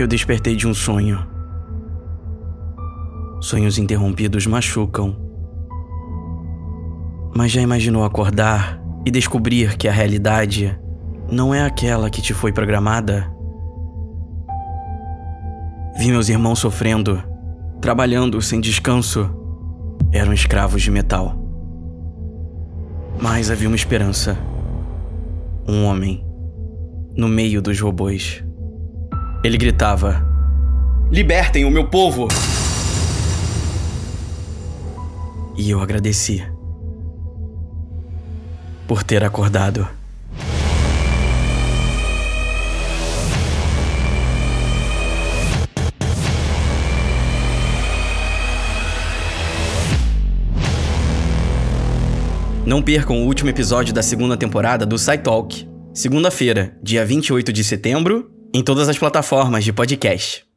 Eu despertei de um sonho. Sonhos interrompidos machucam. Mas já imaginou acordar e descobrir que a realidade não é aquela que te foi programada? Vi meus irmãos sofrendo, trabalhando sem descanso. Eram escravos de metal. Mas havia uma esperança. Um homem no meio dos robôs. Ele gritava: Libertem o meu povo! E eu agradeci por ter acordado. Não percam o último episódio da segunda temporada do SciTalk, segunda-feira, dia 28 de setembro, em todas as plataformas de podcast.